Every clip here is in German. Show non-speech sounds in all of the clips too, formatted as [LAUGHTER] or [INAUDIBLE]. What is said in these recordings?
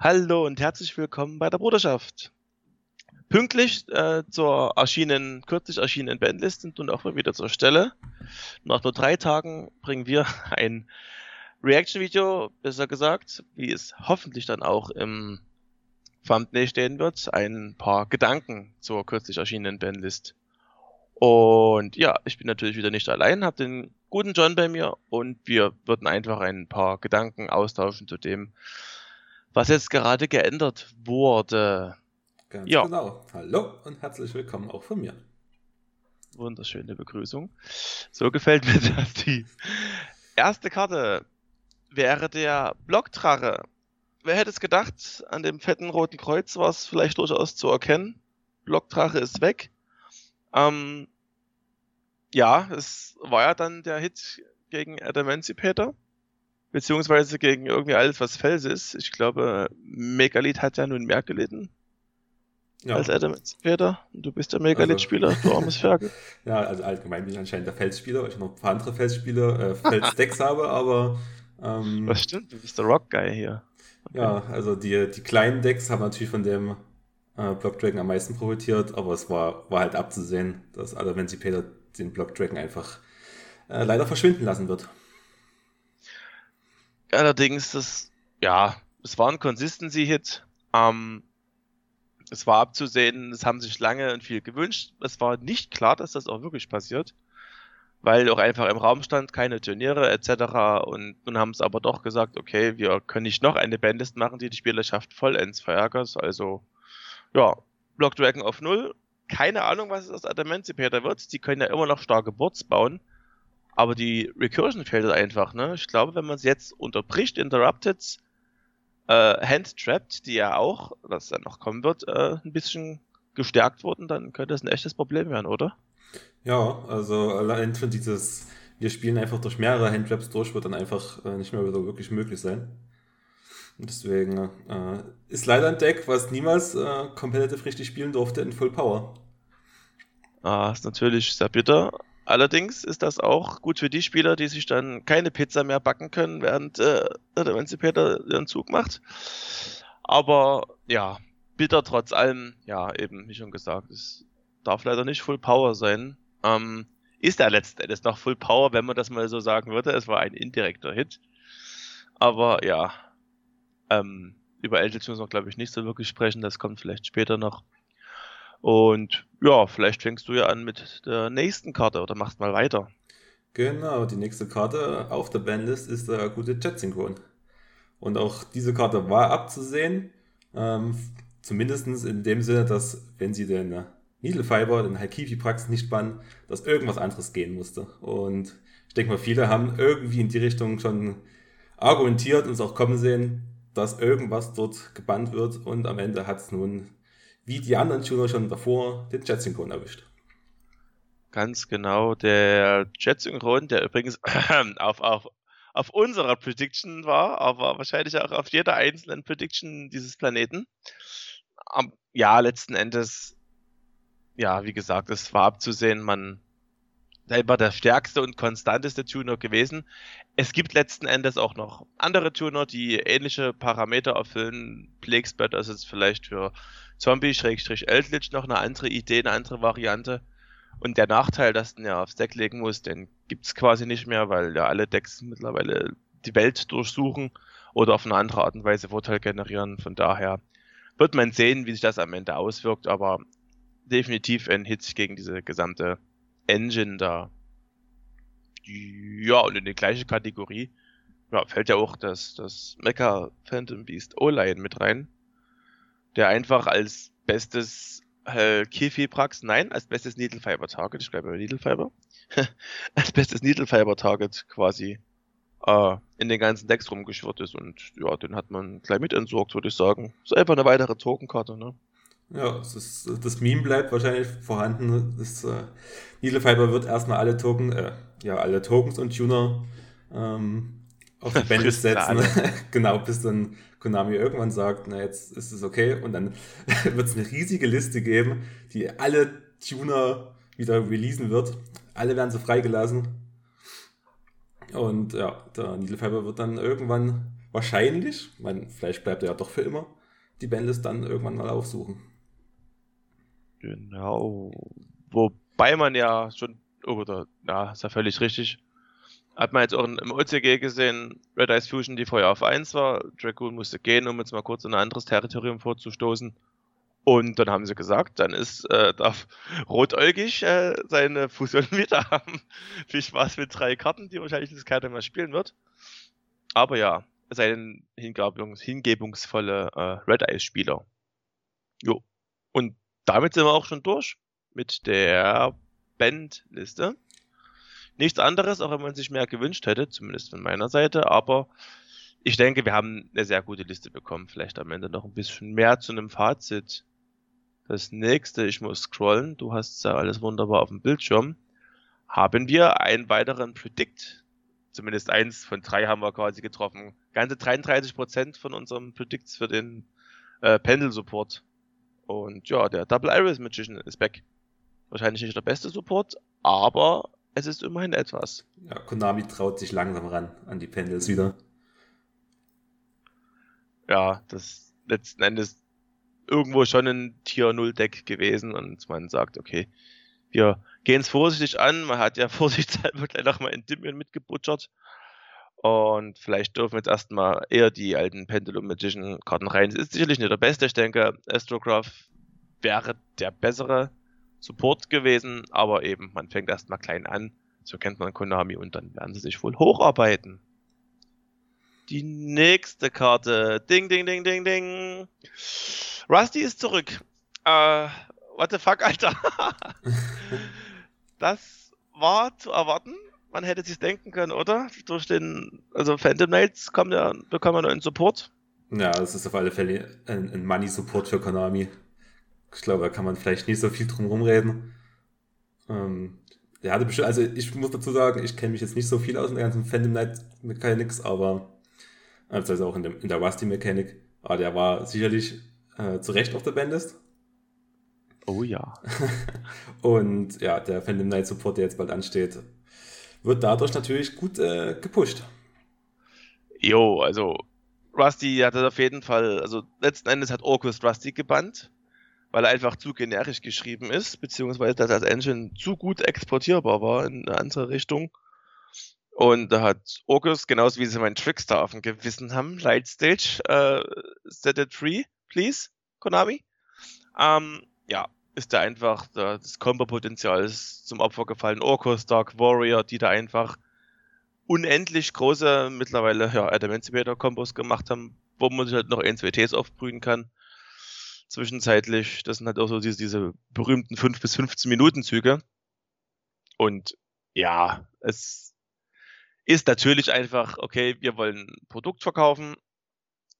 Hallo und herzlich willkommen bei der Bruderschaft. Pünktlich äh, zur erschienenen, kürzlich erschienenen Bandlist und nun auch mal wieder zur Stelle. Nach nur drei Tagen bringen wir [LAUGHS] ein Reaction-Video, besser gesagt, wie es hoffentlich dann auch im Thumbnail stehen wird, ein paar Gedanken zur kürzlich erschienenen Bandlist. Und ja, ich bin natürlich wieder nicht allein, habe den guten John bei mir und wir würden einfach ein paar Gedanken austauschen zu dem, was jetzt gerade geändert wurde. Ganz ja. genau. Hallo und herzlich willkommen auch von mir. Wunderschöne Begrüßung. So gefällt mir [LAUGHS] das. Die erste Karte wäre der Blockdrache. Wer hätte es gedacht, an dem fetten roten Kreuz war es vielleicht durchaus zu erkennen. Blockdrache ist weg. Ähm, ja, es war ja dann der Hit gegen Adamantipator beziehungsweise gegen irgendwie alles, was Fels ist. Ich glaube, Megalith hat ja nun mehr gelitten. Ja. Als Adam Peter. Du bist der Megalith-Spieler, also, du armes Ferkel. [LAUGHS] ja, also allgemein bin ich anscheinend der Felsspieler, weil ich noch ein paar andere Felsspieler, äh, Felsdecks [LAUGHS] habe, aber. Ähm, das stimmt, du bist der Rock-Guy hier. Okay. Ja, also die, die kleinen Decks haben natürlich von dem äh, Block Dragon am meisten profitiert, aber es war, war halt abzusehen, dass Adamantipator den Block Dragon einfach äh, leider verschwinden lassen wird. Allerdings, das, ja, es war ein Consistency-Hit. Ähm, es war abzusehen, es haben sich lange und viel gewünscht. Es war nicht klar, dass das auch wirklich passiert, weil auch einfach im Raum stand, keine Turniere etc. Und nun haben es aber doch gesagt, okay, wir können nicht noch eine Bandlist machen, die die Spielerschaft vollends verärgert. Also, ja, Block Dragon auf Null. Keine Ahnung, was es aus Adamantipator wird. Die können ja immer noch starke Boards bauen. Aber die Recursion fehlt halt einfach, ne? Ich glaube, wenn man es jetzt unterbricht, Interrupted, äh, Hand-Trapped, die ja auch, was dann noch kommen wird, äh, ein bisschen gestärkt wurden, dann könnte das ein echtes Problem werden, oder? Ja, also allein für dieses, wir spielen einfach durch mehrere Handtraps durch, wird dann einfach äh, nicht mehr wieder wirklich möglich sein. Und deswegen äh, ist leider ein Deck, was niemals äh, competitive richtig spielen durfte in Full Power. Ah, ist natürlich sehr bitter. Allerdings ist das auch gut für die Spieler, die sich dann keine Pizza mehr backen können, während äh, der Emancipator ihren Zug macht. Aber ja, bitter trotz allem, ja, eben, wie schon gesagt, es darf leider nicht Full Power sein. Ähm, ist er letzten Endes noch Full Power, wenn man das mal so sagen würde. Es war ein indirekter Hit. Aber ja, ähm, über Eldritch müssen wir, glaube ich, nicht so wirklich sprechen. Das kommt vielleicht später noch. Und ja, vielleicht fängst du ja an mit der nächsten Karte oder machst mal weiter. Genau, die nächste Karte auf der Bandlist ist der gute Jet-Synchron. Und auch diese Karte war abzusehen. Ähm, Zumindest in dem Sinne, dass wenn sie den Needle Fiber, den Haikifi-Prax nicht bannen, dass irgendwas anderes gehen musste. Und ich denke mal, viele haben irgendwie in die Richtung schon argumentiert und es auch kommen sehen, dass irgendwas dort gebannt wird. Und am Ende hat es nun wie die anderen Tuner schon davor den Jet-Synchron erwischt. Ganz genau, der Jet-Synchron, der übrigens [CLEARS THROAT] auf, auf, auf unserer Prediction war, aber wahrscheinlich auch auf jeder einzelnen Prediction dieses Planeten. Ja, letzten Endes, ja, wie gesagt, es war abzusehen, man selber der stärkste und konstanteste Tuner gewesen. Es gibt letzten Endes auch noch andere Tuner, die ähnliche Parameter erfüllen. Plaguespot ist jetzt vielleicht für Zombie-Eldritch noch eine andere Idee, eine andere Variante. Und der Nachteil, dass du ja aufs Deck legen musst, den gibt's quasi nicht mehr, weil ja alle Decks mittlerweile die Welt durchsuchen oder auf eine andere Art und Weise Vorteil generieren. Von daher wird man sehen, wie sich das am Ende auswirkt, aber definitiv ein Hit gegen diese gesamte Engine da. Ja, und in die gleiche Kategorie ja, fällt ja auch das, das Mecha Phantom Beast O-Line mit rein der einfach als bestes äh, Kifi-Prax, nein, als bestes Needle Fiber Target, ich bleibe bei Needle Fiber, [LAUGHS] als bestes Needle Fiber Target quasi äh, in den ganzen Decks rumgeschwirrt ist und ja, den hat man gleich mit entsorgt, würde ich sagen. Ist einfach eine weitere Tokenkarte, ne? Ja, das, ist, das Meme bleibt wahrscheinlich vorhanden. Das, äh, Needle Fiber wird erstmal alle Token, äh, ja, alle Tokens und Tuner ähm, auf die [LAUGHS] Bände setzen. [LAUGHS] genau, bis dann Konami irgendwann sagt, na jetzt ist es okay und dann [LAUGHS] wird es eine riesige Liste geben, die alle Tuner wieder releasen wird. Alle werden so freigelassen. Und ja, der Needle Fiber wird dann irgendwann wahrscheinlich, man, vielleicht bleibt er ja doch für immer, die Bandlist dann irgendwann mal aufsuchen. Genau. Wobei man ja schon, oder, ja, ist ja völlig richtig. Hat man jetzt auch im OCG gesehen, Red Ice Fusion, die vorher auf 1 war. Dragoon musste gehen, um jetzt mal kurz in ein anderes Territorium vorzustoßen. Und dann haben sie gesagt, dann ist, äh, darf Rotäugig äh, seine Fusion [LAUGHS] wieder haben. Viel Spaß mit drei Karten, die wahrscheinlich das keiner mehr spielen wird. Aber ja, sein Hingebungs hingebungsvolle äh, Red Ice Spieler. Jo. Und damit sind wir auch schon durch mit der Bandliste. Nichts anderes, auch wenn man sich mehr gewünscht hätte, zumindest von meiner Seite, aber ich denke, wir haben eine sehr gute Liste bekommen. Vielleicht am Ende noch ein bisschen mehr zu einem Fazit. Das nächste, ich muss scrollen, du hast ja alles wunderbar auf dem Bildschirm. Haben wir einen weiteren Predict? Zumindest eins von drei haben wir quasi getroffen. Ganze 33% von unserem Predicts für den äh, Pendel Support. Und ja, der Double Iris Magician ist back. Wahrscheinlich nicht der beste Support, aber es ist immerhin etwas. Ja, Konami traut sich langsam ran an die Pendels wieder. Ja, das letzten Endes irgendwo schon ein Tier 0 Deck gewesen und man sagt, okay, wir gehen es vorsichtig an. Man hat ja [LAUGHS] vorsichtshalber gleich nochmal Endymion mitgebutschert. Und vielleicht dürfen jetzt erstmal eher die alten Pendulum Magician Karten rein. Es ist sicherlich nicht der beste. Ich denke, Astrograph wäre der bessere. Support gewesen, aber eben, man fängt erstmal klein an, so kennt man Konami und dann werden sie sich wohl hocharbeiten. Die nächste Karte. Ding, ding, ding, ding, ding. Rusty ist zurück. Äh, what the fuck, Alter? [LAUGHS] das war zu erwarten. Man hätte sich denken können, oder? Durch den, also Phantom Knights kommt ja, bekommen wir neuen Support. Ja, das ist auf alle Fälle ein, ein Money-Support für Konami. Ich glaube, da kann man vielleicht nicht so viel drum rumreden. Ähm, der hatte bestimmt, also ich muss dazu sagen, ich kenne mich jetzt nicht so viel aus in der ganzen Phantom Knight Mechanics, aber also auch in, dem, in der Rusty Mechanik, aber der war sicherlich äh, zu Recht auf der Bandlist. Oh ja. [LAUGHS] Und ja, der Phantom Knight Support, der jetzt bald ansteht, wird dadurch natürlich gut äh, gepusht. Jo, also Rusty hat das auf jeden Fall, also letzten Endes hat Orcus Rusty gebannt weil er einfach zu generisch geschrieben ist, beziehungsweise dass das Engine zu gut exportierbar war in eine andere Richtung. Und da hat August, genauso wie sie meinen Trickster auf dem Gewissen haben, Lightstage, äh, set it free, please, Konami. Ähm, ja, ist da einfach da, das Combo-Potenzial ist zum Opfer gefallen. Orcus, Dark Warrior, die da einfach unendlich große, mittlerweile ja, Adamantimator-Kombos gemacht haben, wo man sich halt noch ein, zwei Ts aufbrühen kann zwischenzeitlich. Das sind halt auch so diese, diese berühmten 5 bis 15 Minuten Züge. Und ja, es ist natürlich einfach, okay, wir wollen ein Produkt verkaufen.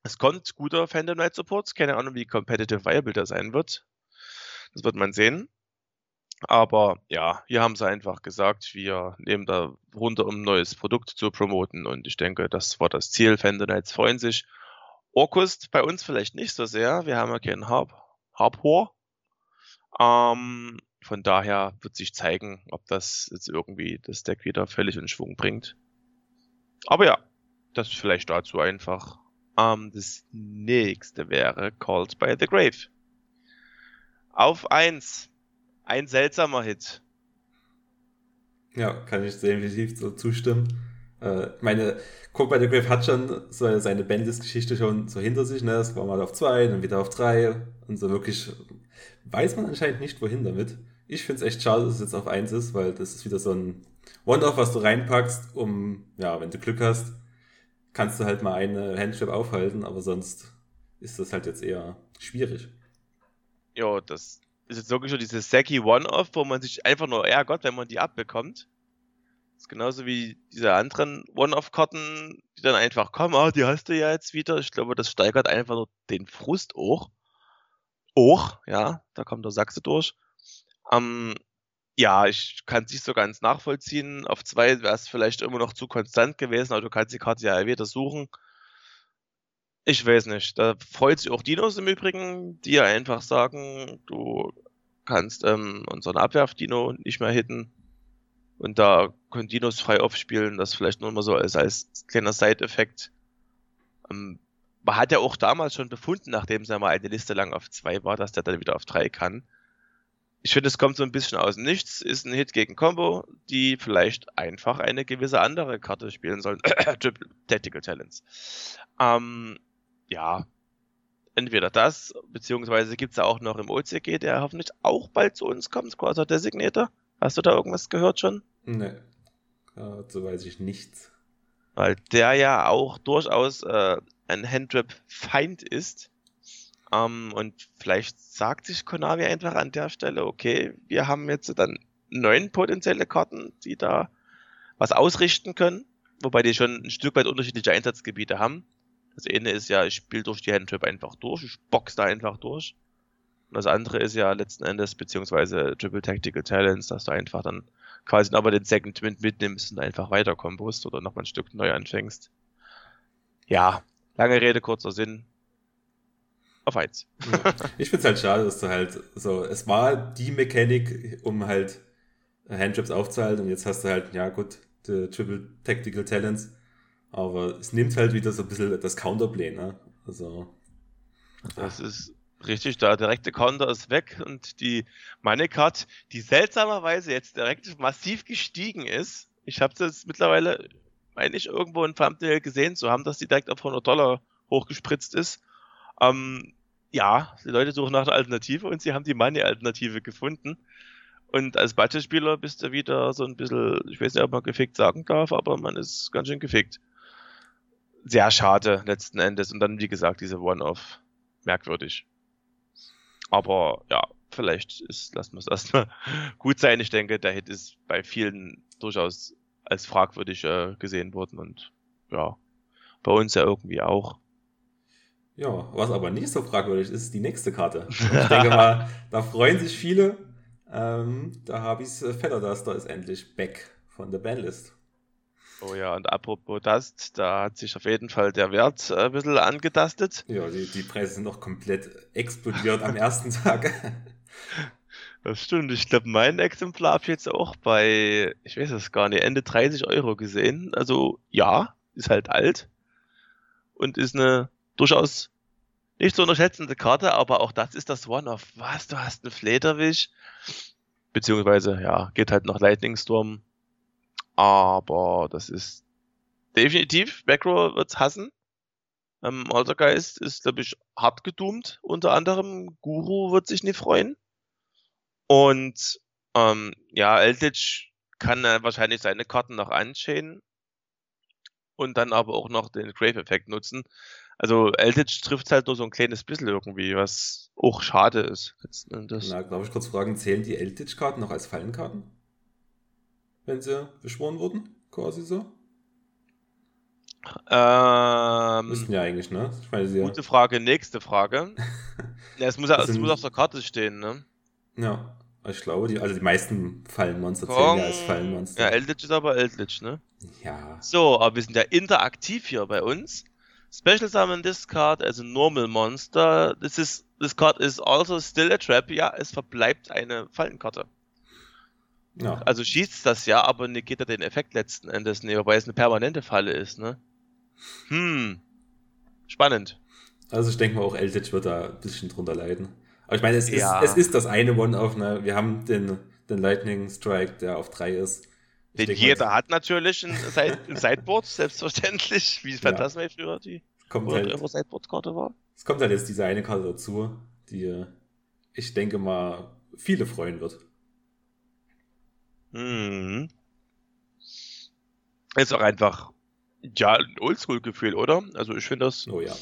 Es kommt guter Phantom Night Support. Keine Ahnung, wie competitive viable das sein wird. Das wird man sehen. Aber ja, hier haben sie einfach gesagt, wir nehmen da runter, um ein neues Produkt zu promoten. Und ich denke, das war das Ziel. Nights freuen sich. Orkust bei uns vielleicht nicht so sehr. Wir haben ja keinen Harp, Harpor. Ähm, von daher wird sich zeigen, ob das jetzt irgendwie das Deck wieder völlig in Schwung bringt. Aber ja, das vielleicht dazu einfach. Ähm, das nächste wäre Called by the Grave. Auf 1. Ein seltsamer Hit. Ja, kann ich definitiv so zustimmen. Äh, meine, Cook by the Grave hat schon so seine Bandlist-Geschichte schon so hinter sich, ne? Es war mal auf zwei, dann wieder auf drei und so wirklich weiß man anscheinend nicht, wohin damit. Ich finde es echt schade, dass es jetzt auf eins ist, weil das ist wieder so ein One-Off, was du reinpackst, um, ja, wenn du Glück hast, kannst du halt mal eine Handstrap aufhalten, aber sonst ist das halt jetzt eher schwierig. Ja, das ist jetzt wirklich so dieses Seki One-Off, wo man sich einfach nur ärgert, wenn man die abbekommt. Das ist genauso wie diese anderen One-Off-Karten, die dann einfach kommen, ah, die hast du ja jetzt wieder. Ich glaube, das steigert einfach nur den Frust hoch. Hoch, ja, da kommt der Sachse durch. Ähm, ja, ich kann es nicht so ganz nachvollziehen. Auf zwei wäre es vielleicht immer noch zu konstant gewesen, aber du kannst die Karte ja wieder suchen. Ich weiß nicht. Da freut sich auch Dinos im Übrigen, die ja einfach sagen, du kannst ähm, unseren Abwerf-Dino nicht mehr hitten. Und da können Dinos frei aufspielen, das vielleicht nur mal so als, als kleiner Side-Effekt. Ähm, man hat ja auch damals schon befunden, nachdem es ja mal eine Liste lang auf zwei war, dass der dann wieder auf drei kann. Ich finde, es kommt so ein bisschen aus Nichts, ist ein Hit gegen Combo, die vielleicht einfach eine gewisse andere Karte spielen sollen. [COUGHS] Tactical Talents. Ähm, ja, entweder das, beziehungsweise gibt es ja auch noch im OCG, der hoffentlich auch bald zu uns kommt, Quasar Designator. Hast du da irgendwas gehört schon? Nee, dazu weiß ich nichts. Weil der ja auch durchaus äh, ein Handtrap-Feind ist. Ähm, und vielleicht sagt sich Konami einfach an der Stelle, okay, wir haben jetzt dann neun potenzielle Karten, die da was ausrichten können, wobei die schon ein Stück weit unterschiedliche Einsatzgebiete haben. Das eine ist ja, ich spiele durch die Handtrap einfach durch, ich box da einfach durch. Und das andere ist ja letzten Endes, beziehungsweise Triple Tactical Talents, dass du einfach dann quasi aber den Second Wind mitnimmst und einfach weiter kompost oder nochmal ein Stück neu anfängst. Ja, lange Rede, kurzer Sinn. Auf eins. [LAUGHS] ich find's halt schade, dass du halt so, es war die Mechanik, um halt Handtraps aufzuhalten und jetzt hast du halt, ja gut, die Triple Tactical Talents aber es nimmt halt wieder so ein bisschen das Counterplay, ne? Also. Das ist richtig, der direkte Counter ist weg und die Money Card, die seltsamerweise jetzt direkt massiv gestiegen ist. Ich habe das mittlerweile, meine ich, irgendwo in Thumbnail gesehen zu haben, dass die direkt auf 100 Dollar hochgespritzt ist. Ähm, ja, die Leute suchen nach einer Alternative und sie haben die Money-Alternative gefunden. Und als Budgetspieler bist du wieder so ein bisschen, ich weiß nicht, ob man gefickt sagen darf, aber man ist ganz schön gefickt sehr schade letzten Endes. Und dann, wie gesagt, diese One-Off merkwürdig. Aber ja, vielleicht ist, lassen wir es [LAUGHS] erstmal gut sein. Ich denke, der Hit ist bei vielen durchaus als fragwürdig äh, gesehen worden und ja, bei uns ja irgendwie auch. Ja, was aber nicht so fragwürdig ist, ist die nächste Karte. Ich denke mal, [LAUGHS] da freuen sich viele. Ähm, da habe ich äh, Featherduster ist endlich back von der Bandlist. Oh ja, und apropos das, da hat sich auf jeden Fall der Wert äh, ein bisschen angetastet. Ja, die, die Preise sind noch komplett explodiert am ersten Tag. [LAUGHS] Das stimmt. Ich glaube, mein Exemplar habe ich jetzt auch bei, ich weiß es gar nicht, Ende 30 Euro gesehen. Also ja, ist halt alt und ist eine durchaus nicht so unterschätzende Karte, aber auch das ist das One-Off. Was, du hast einen Flederwisch? Beziehungsweise, ja, geht halt nach Lightning Storm aber das ist definitiv, Backrow wird's hassen. Ähm, Altergeist ist, glaube ich, hart gedoomt, unter anderem. Guru wird sich nicht freuen. Und ähm, ja, Eldritch kann äh, wahrscheinlich seine Karten noch anschainen und dann aber auch noch den Grave-Effekt nutzen. Also Eldritch trifft halt nur so ein kleines bisschen irgendwie, was auch schade ist. Na, darf ich kurz fragen, zählen die Eldritch-Karten noch als Fallenkarten? Wenn sie beschworen wurden, quasi so? Ähm, Müssten ja eigentlich, ne? Ich meine, sie gute Frage, nächste Frage. [LAUGHS] ja, es muss, es muss auf der Karte stehen, ne? Ja, ich glaube, die, also die meisten Fallenmonster zählen ja als Fallenmonster. Ja, Eldritch ist aber Eldritch, ne? Ja. So, aber wir sind ja interaktiv hier bei uns. Special Summon this card as a normal monster. This is this card is also still a trap. Ja, es verbleibt eine Fallenkarte. Ja. Also schießt das ja, aber negiert er den Effekt letzten Endes nicht, wobei es eine permanente Falle ist, ne? Hm. Spannend. Also ich denke mal auch Eldritch wird da ein bisschen drunter leiden. Aber ich meine, es, ja. ist, es ist das eine One-Off, ne? Wir haben den, den Lightning Strike, der auf 3 ist. Ich den jeder mal, hat natürlich ein, ein Sideboard, selbstverständlich, wie Phantasma ja. früher die kommt halt, Sideboard-Karte war. Es kommt halt jetzt diese eine Karte dazu, die ich denke mal viele freuen wird. Mhm. Ist auch einfach, ja, ein Oldschool-Gefühl, oder? Also ich finde das oh, ja.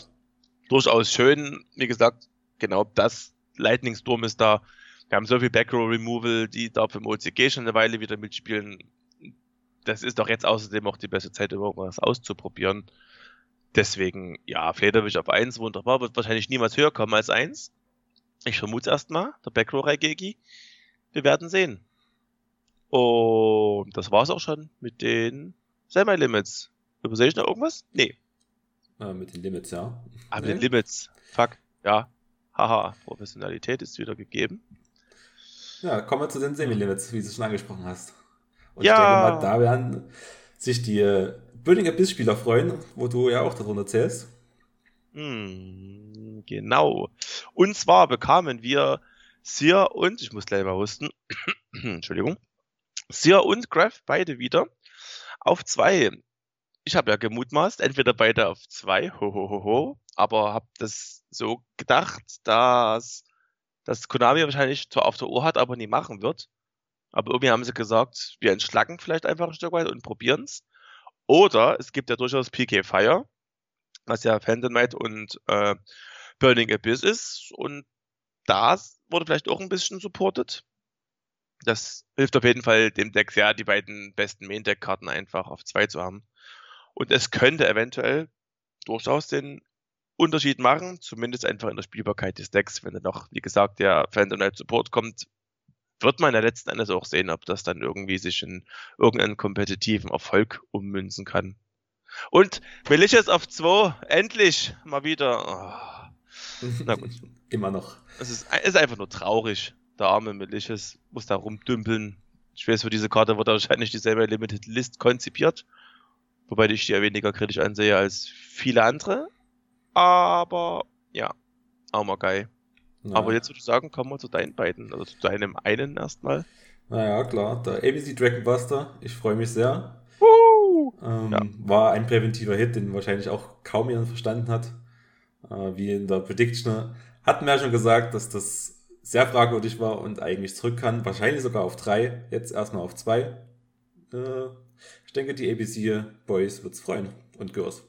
durchaus schön. Wie gesagt, genau das Lightning Storm ist da. Wir haben so viel Backrow Removal, die da im OCG schon eine Weile wieder mitspielen. Das ist doch jetzt außerdem auch die beste Zeit, überhaupt was auszuprobieren. Deswegen, ja, Flederwisch auf 1, wunderbar, wird wahrscheinlich niemals höher kommen als 1. Ich vermute es erstmal, der Backrow Raigeki. Wir werden sehen. Und das war's auch schon mit den Semi-Limits. Übersehe ich noch irgendwas? Nee. Äh, mit den Limits, ja. Ah, mit nee. den Limits. Fuck. Ja. Haha. Professionalität ist wieder gegeben. Ja, kommen wir zu den Semi-Limits, wie du schon angesprochen hast. Und ja. ich denke mal, da werden sich die äh, Building Abyss Spieler freuen, wo du ja auch darunter zählst. Hm, genau. Und zwar bekamen wir Sear und, ich muss gleich mal husten, [COUGHS] Entschuldigung, Sear und Graf beide wieder auf zwei. Ich habe ja gemutmaßt, entweder beide auf zwei, ho, ho, ho, ho, aber habe das so gedacht, dass das Konami wahrscheinlich zwar auf der Uhr hat, aber nie machen wird. Aber irgendwie haben sie gesagt, wir entschlacken vielleicht einfach ein Stück weit und probieren es. Oder es gibt ja durchaus PK Fire, was ja Phantom Knight und äh, Burning Abyss ist. Und das wurde vielleicht auch ein bisschen supported. Das hilft auf jeden Fall dem Deck sehr, die beiden besten Main-Deck-Karten einfach auf zwei zu haben. Und es könnte eventuell durchaus den Unterschied machen, zumindest einfach in der Spielbarkeit des Decks. Wenn dann noch, wie gesagt, der Phantom Knight Support kommt, wird man ja letzten Endes auch sehen, ob das dann irgendwie sich in irgendeinen kompetitiven Erfolg ummünzen kann. Und Malicious auf 2, endlich mal wieder. Oh. [LAUGHS] Na gut. Immer noch. Es ist, ist einfach nur traurig. Der arme Malicious muss da rumdümpeln. Ich weiß, für diese Karte wird wahrscheinlich dieselbe Limited List konzipiert. Wobei ich die ja weniger kritisch ansehe als viele andere. Aber ja, auch mal geil. Ja. Aber jetzt würde ich sagen, kommen wir zu deinen beiden, also zu deinem einen erstmal. Naja, klar, der ABC Dragon Buster, ich freue mich sehr. Ähm, ja. War ein präventiver Hit, den wahrscheinlich auch kaum jemand verstanden hat. Äh, wie in der Prediction hatten wir ja schon gesagt, dass das sehr fragwürdig war und eigentlich zurück kann. Wahrscheinlich sogar auf drei, jetzt erstmal auf zwei. Äh, ich denke, die ABC Boys wird es freuen und Girls.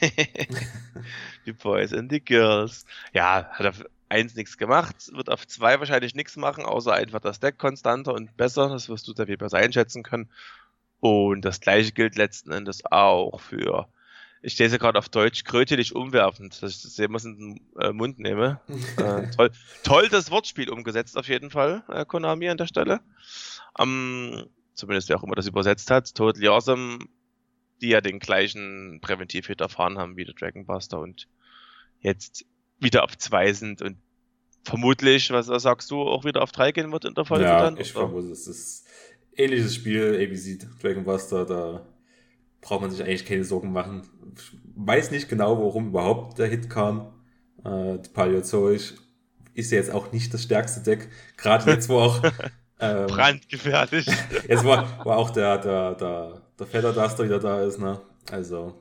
[LAUGHS] die Boys and the Girls. Ja, hat auf eins nichts gemacht, wird auf zwei wahrscheinlich nichts machen, außer einfach das Deck konstanter und besser. Das wirst du sehr viel besser einschätzen können. Und das gleiche gilt letzten Endes auch für, ich lese gerade auf Deutsch, krötelig umwerfend, dass ich das jemals in den Mund nehme. äh, toll, toll das Wortspiel umgesetzt auf jeden Fall, äh, Konami an der Stelle. Ähm, zumindest wer auch immer das übersetzt hat. Totally Awesome, die ja den gleichen Präventiv-Hit erfahren haben wie der Dragon Buster und jetzt wieder auf zwei sind und vermutlich, was sagst du, auch wieder auf drei gehen wird in der Folge ja, dann? Ich vermute, es ist ähnliches Spiel, ABC Dragon Buster, da braucht man sich eigentlich keine Sorgen machen. Ich weiß nicht genau, warum überhaupt der Hit kam. Äh, Paleozoic ist ja jetzt auch nicht das stärkste Deck. Gerade jetzt, wo auch. [LAUGHS] Ähm, Brandgefährlich. [LAUGHS] jetzt, wo, wo auch der, der, der, der Feather Duster wieder da ist, ne? Also.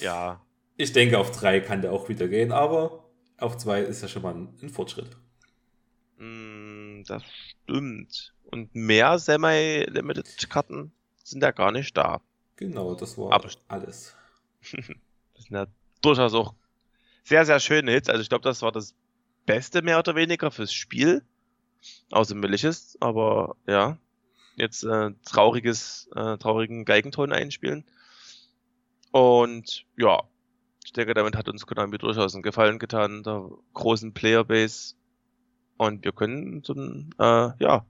Ja. Ich denke, auf drei kann der auch wieder gehen, aber auf zwei ist ja schon mal ein, ein Fortschritt. Mm, das stimmt. Und mehr Semi-Limited-Karten sind ja gar nicht da. Genau, das war Aber alles. [LAUGHS] das sind ja durchaus auch sehr, sehr schöne Hits. Also ich glaube, das war das Beste mehr oder weniger fürs Spiel. Außer Malicious, aber ja. Jetzt äh, trauriges, äh, traurigen Geigenton einspielen. Und ja, ich denke, damit hat uns Konami durchaus einen Gefallen getan, der großen Playerbase. Und wir können ein, äh, ja,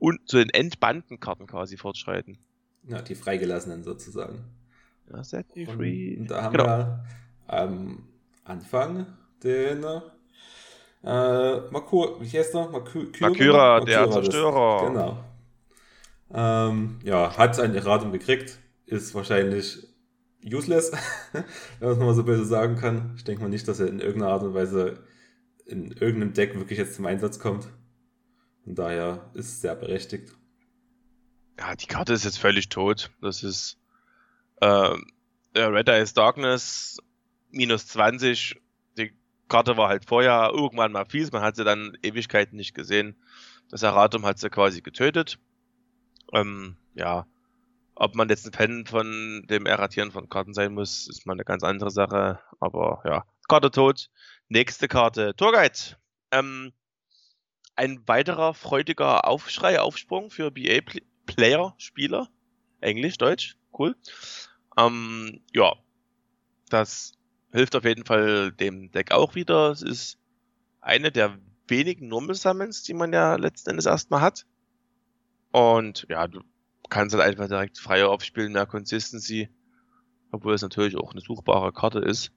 und zu den Endbandenkarten quasi fortschreiten. Ja, die freigelassenen sozusagen. Ja, set you free. Und da haben genau. wir am Anfang den äh, Makur, wie heißt der? Maku Makura, Makura, der Zerstörer. Genau. Ähm, ja, hat ein Erratum gekriegt, ist wahrscheinlich useless, [LAUGHS] wenn man es mal so böse sagen kann. Ich denke mal nicht, dass er in irgendeiner Art und Weise in irgendeinem Deck wirklich jetzt zum Einsatz kommt. Von daher ist es sehr berechtigt. Ja, die Karte ist jetzt völlig tot. Das ist äh, Red Eyes Darkness minus 20. Die Karte war halt vorher irgendwann mal fies. Man hat sie dann Ewigkeiten nicht gesehen. Das Erratum hat sie quasi getötet. Ähm, ja, ob man jetzt ein Fan von dem Erratieren von Karten sein muss, ist mal eine ganz andere Sache. Aber ja, Karte tot. Nächste Karte, Tourguide. Ähm, ein weiterer freudiger Aufschrei, Aufsprung für BA-Player, Spieler. Englisch, Deutsch, cool. Ähm, ja, das hilft auf jeden Fall dem Deck auch wieder. Es ist eine der wenigen Normal Summons, die man ja letzten Endes erstmal hat. Und ja, du kannst halt einfach direkt freier aufspielen, mehr Consistency. Obwohl es natürlich auch eine suchbare Karte ist.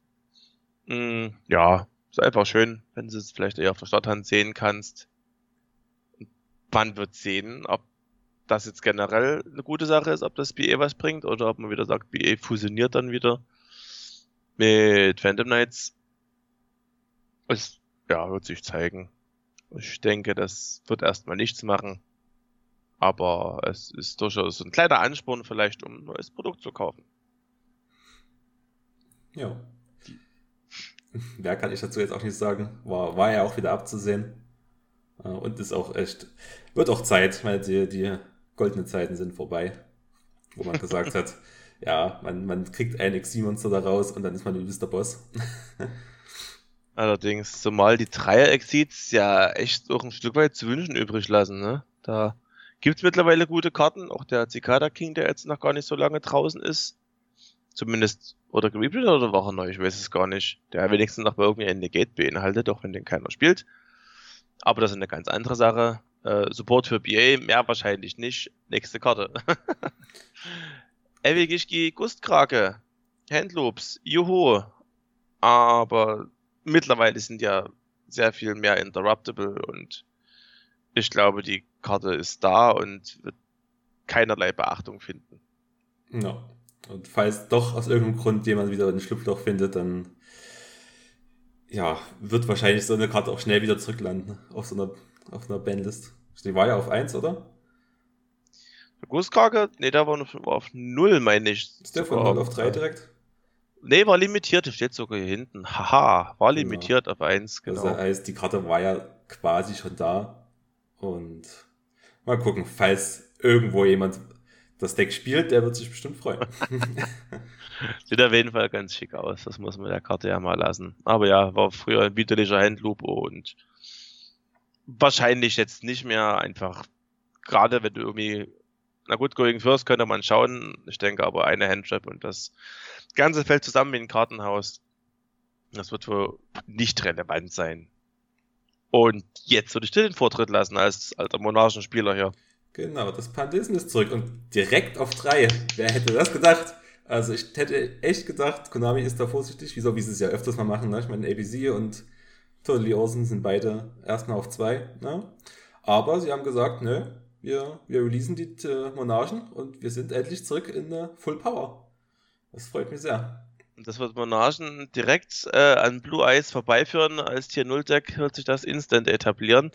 Mm, ja, ist einfach schön, wenn du es vielleicht eher auf der Starthand sehen kannst man wird sehen, ob das jetzt generell eine gute Sache ist, ob das BE was bringt oder ob man wieder sagt, BE fusioniert dann wieder. mit Phantom Knights. Es ja, wird sich zeigen. Ich denke, das wird erstmal nichts machen. Aber es ist durchaus ein kleiner Ansporn vielleicht, um ein neues Produkt zu kaufen. Ja. Mehr kann ich dazu jetzt auch nicht sagen. War, war ja auch wieder abzusehen. Äh, und ist auch echt, wird auch Zeit, weil die, die goldenen Zeiten sind vorbei. Wo man gesagt hat, [LAUGHS] ja, man, man kriegt ein XC-Monster da raus und dann ist man übelst der Boss. [LAUGHS] Allerdings, zumal die Dreier-Exits ja echt auch ein Stück weit zu wünschen übrig lassen, ne? Da gibt's mittlerweile gute Karten, auch der Cicada King, der jetzt noch gar nicht so lange draußen ist. Zumindest, oder gerebootet oder war er neu, ich weiß es gar nicht. Der wenigstens noch bei irgendwie Negate beinhaltet, auch wenn den keiner spielt. Aber das ist eine ganz andere Sache. Äh, Support für BA, mehr wahrscheinlich nicht. Nächste Karte. [LAUGHS] Ewigishki Gustkrake. Handloops, juhu. Aber mittlerweile sind ja sehr viel mehr interruptible und ich glaube, die Karte ist da und wird keinerlei Beachtung finden. Ja. Und falls doch aus irgendeinem Grund jemand wieder ein Schlupfloch findet, dann ja, wird wahrscheinlich so eine Karte auch schnell wieder zurücklanden auf so einer, auf einer Bandlist. Die war ja auf 1, oder? Der Gusskrake? Ne, der war auf 0, meine ich. Ist der von 0 auf 3 direkt? Ne, war limitiert, steht sogar hier hinten. Haha, war genau. limitiert genau. auf 1, genau. Das heißt, die Karte war ja quasi schon da. Und mal gucken, falls irgendwo jemand das Deck spielt, der wird sich bestimmt freuen. [LAUGHS] Sieht auf jeden Fall ganz schick aus, das muss man der Karte ja mal lassen. Aber ja, war früher ein widerlicher Handloop und wahrscheinlich jetzt nicht mehr einfach, gerade wenn du irgendwie, na gut, Going First könnte man schauen, ich denke aber eine Handtrap und das ganze fällt zusammen wie ein Kartenhaus. Das wird wohl nicht relevant sein. Und jetzt würde ich dir den Vortritt lassen als alter Monarchenspieler hier. Genau, das Pandisen ist zurück und direkt auf drei. Wer hätte das gedacht? Also ich hätte echt gedacht, Konami ist da vorsichtig, wieso, wie sie es ja öfters mal machen. Ne? Ich meine, ABC und Totally Awesome sind beide erstmal auf zwei. Ne? Aber sie haben gesagt, ne, wir, wir releasen die äh, Monarchen und wir sind endlich zurück in äh, Full Power. Das freut mich sehr. Das wird Monarchen direkt äh, an Blue Eyes vorbeiführen. Als Tier 0 Deck wird sich das instant etablieren.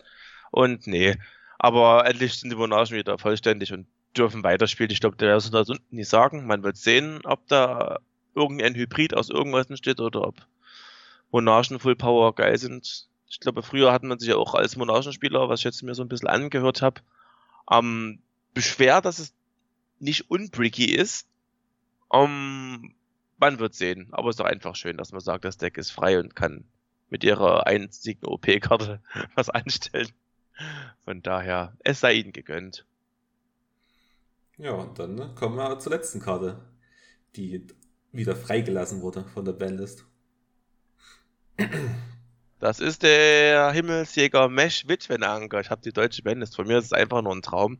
Und nee, aber endlich sind die Monarchen wieder vollständig und dürfen weiterspielen. Ich glaube, der wird das nicht sagen. Man wird sehen, ob da irgendein Hybrid aus irgendwas entsteht oder ob Monarchen Full Power geil sind. Ich glaube, früher hat man sich ja auch als Monarchenspieler, was ich jetzt mir so ein bisschen angehört habe, ähm, beschwert, dass es nicht unbricky ist. Um, man wird sehen. Aber es ist doch einfach schön, dass man sagt, das Deck ist frei und kann mit ihrer einzigen OP-Karte [LAUGHS] was anstellen. Von daher, es sei ihnen gegönnt. Ja, und dann ne, kommen wir zur letzten Karte, die wieder freigelassen wurde von der Bandlist. Das ist der Himmelsjäger Mesh Witwenanker. Ich habe die deutsche Bandlist. Von mir ist es einfach nur ein Traum.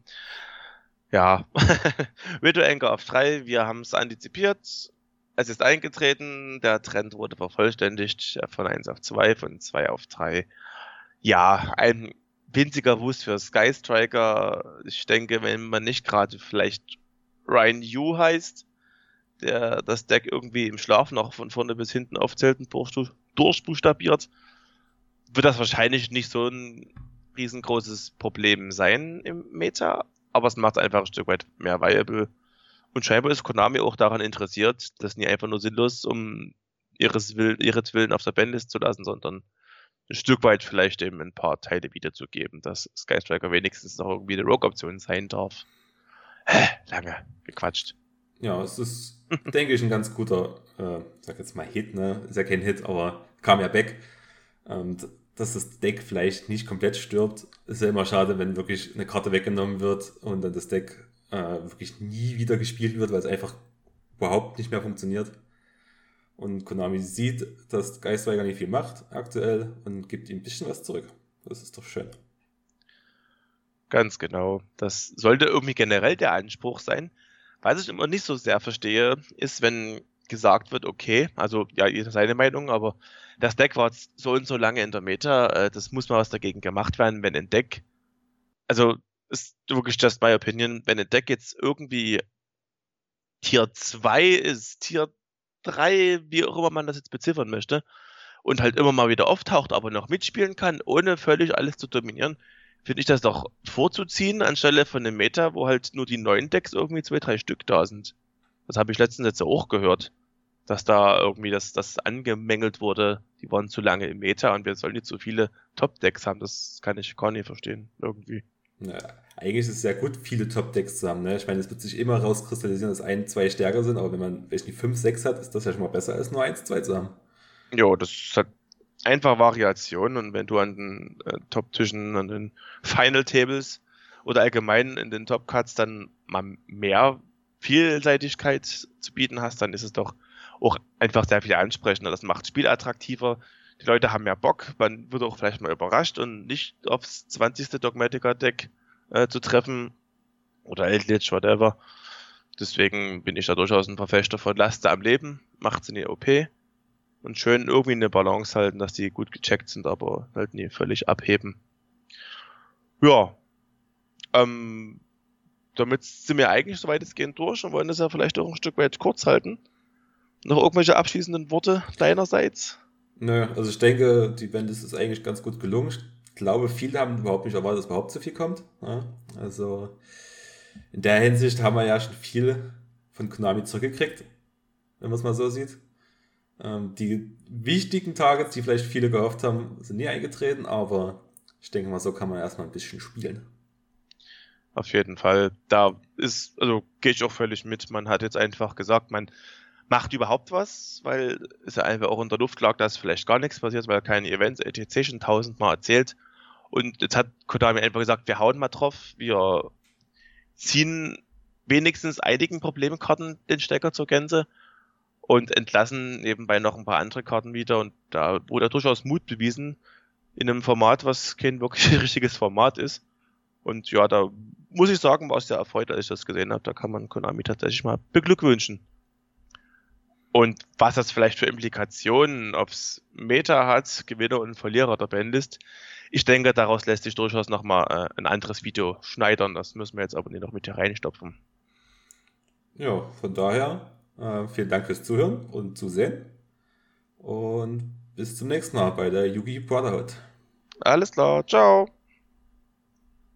Ja, [LAUGHS] Witwenanker auf 3. Wir haben es antizipiert. Es ist eingetreten. Der Trend wurde vervollständigt. Von 1 auf 2, von 2 auf 3. Ja, ein winziger Wust für Sky Striker. Ich denke, wenn man nicht gerade vielleicht Ryan Yu heißt, der das Deck irgendwie im Schlaf noch von vorne bis hinten aufzählt und durchbuchstabiert, wird das wahrscheinlich nicht so ein riesengroßes Problem sein im Meta, aber es macht einfach ein Stück weit mehr viable. Und scheinbar ist Konami auch daran interessiert, das nie einfach nur sinnlos um ihres Will ihres Willen auf der Bandlist zu lassen, sondern ein Stück weit vielleicht eben ein paar Teile wiederzugeben, dass Sky Striker wenigstens noch irgendwie eine Rogue-Option sein darf. Lange gequatscht. Ja, es ist, [LAUGHS] denke ich, ein ganz guter, äh, sag jetzt mal Hit, ne? Ist ja kein Hit, aber kam ja back. Und dass das Deck vielleicht nicht komplett stirbt, ist ja immer schade, wenn wirklich eine Karte weggenommen wird und dann das Deck äh, wirklich nie wieder gespielt wird, weil es einfach überhaupt nicht mehr funktioniert. Und Konami sieht, dass Geistweiger nicht viel macht aktuell und gibt ihm ein bisschen was zurück. Das ist doch schön. Ganz genau. Das sollte irgendwie generell der Anspruch sein. Was ich immer nicht so sehr verstehe, ist, wenn gesagt wird, okay, also ja, jeder seine Meinung, aber das Deck war so und so lange in der Meta, äh, das muss mal was dagegen gemacht werden, wenn ein Deck, also ist wirklich just my opinion, wenn ein Deck jetzt irgendwie Tier 2 ist, Tier drei, wie auch immer man das jetzt beziffern möchte, und halt immer mal wieder auftaucht, aber noch mitspielen kann, ohne völlig alles zu dominieren, finde ich das doch vorzuziehen, anstelle von einem Meta, wo halt nur die neuen Decks irgendwie zwei, drei Stück da sind. Das habe ich letztens jetzt auch gehört, dass da irgendwie das, das angemängelt wurde, die waren zu lange im Meta und wir sollen nicht so viele Top-Decks haben. Das kann ich gar nicht verstehen, irgendwie. Ja, eigentlich ist es sehr gut, viele Top-Decks zu haben. Ne? Ich meine, es wird sich immer rauskristallisieren, dass ein, zwei stärker sind, aber wenn man welche fünf, sechs hat, ist das ja schon mal besser, als nur eins, zwei zu haben. Ja, das hat einfach Variation und wenn du an den äh, Top-Tischen, an den Final Tables oder allgemein in den Top-Cuts dann mal mehr Vielseitigkeit zu bieten hast, dann ist es doch auch einfach sehr viel ansprechender. Das macht Spiel attraktiver. Die Leute haben mehr Bock. Man wird auch vielleicht mal überrascht und nicht aufs 20. Dogmatica-Deck äh, zu treffen oder Eldritch, whatever. Deswegen bin ich da durchaus ein Verfechter von Laste am Leben. Macht's in die OP und schön irgendwie eine Balance halten, dass die gut gecheckt sind, aber halt nie völlig abheben. Ja. Ähm, damit sind wir eigentlich so weitestgehend durch und wollen das ja vielleicht auch ein Stück weit kurz halten. Noch irgendwelche abschließenden Worte deinerseits? Nö, also ich denke, die Band ist eigentlich ganz gut gelungen. Ich glaube, viele haben überhaupt nicht erwartet, dass überhaupt so viel kommt. Ja, also in der Hinsicht haben wir ja schon viel von Konami zurückgekriegt, wenn man es mal so sieht. Ähm, die wichtigen Targets, die vielleicht viele gehofft haben, sind nie eingetreten, aber ich denke mal, so kann man erstmal ein bisschen spielen. Auf jeden Fall. Da ist, also gehe ich auch völlig mit. Man hat jetzt einfach gesagt, man macht überhaupt was, weil es ja einfach auch in der Luft lag, dass vielleicht gar nichts passiert, weil keine Events, etc. schon tausendmal erzählt. Und jetzt hat Kodami einfach gesagt, wir hauen mal drauf, wir ziehen wenigstens einigen Problemkarten den Stecker zur Gänze und entlassen nebenbei noch ein paar andere Karten wieder und da wurde durchaus Mut bewiesen in einem Format, was kein wirklich [LAUGHS] richtiges Format ist. Und ja, da muss ich sagen, war es sehr erfreut, als ich das gesehen habe. Da kann man Konami tatsächlich mal beglückwünschen. Und was das vielleicht für Implikationen aufs Meta hat, Gewinner und Verlierer der Bandlist, ich denke, daraus lässt sich durchaus nochmal äh, ein anderes Video schneidern. Das müssen wir jetzt aber nicht noch mit hier reinstopfen. Ja, von daher äh, vielen Dank fürs Zuhören und Zusehen. Und bis zum nächsten Mal bei der Yugi Brotherhood. Alles klar, ciao.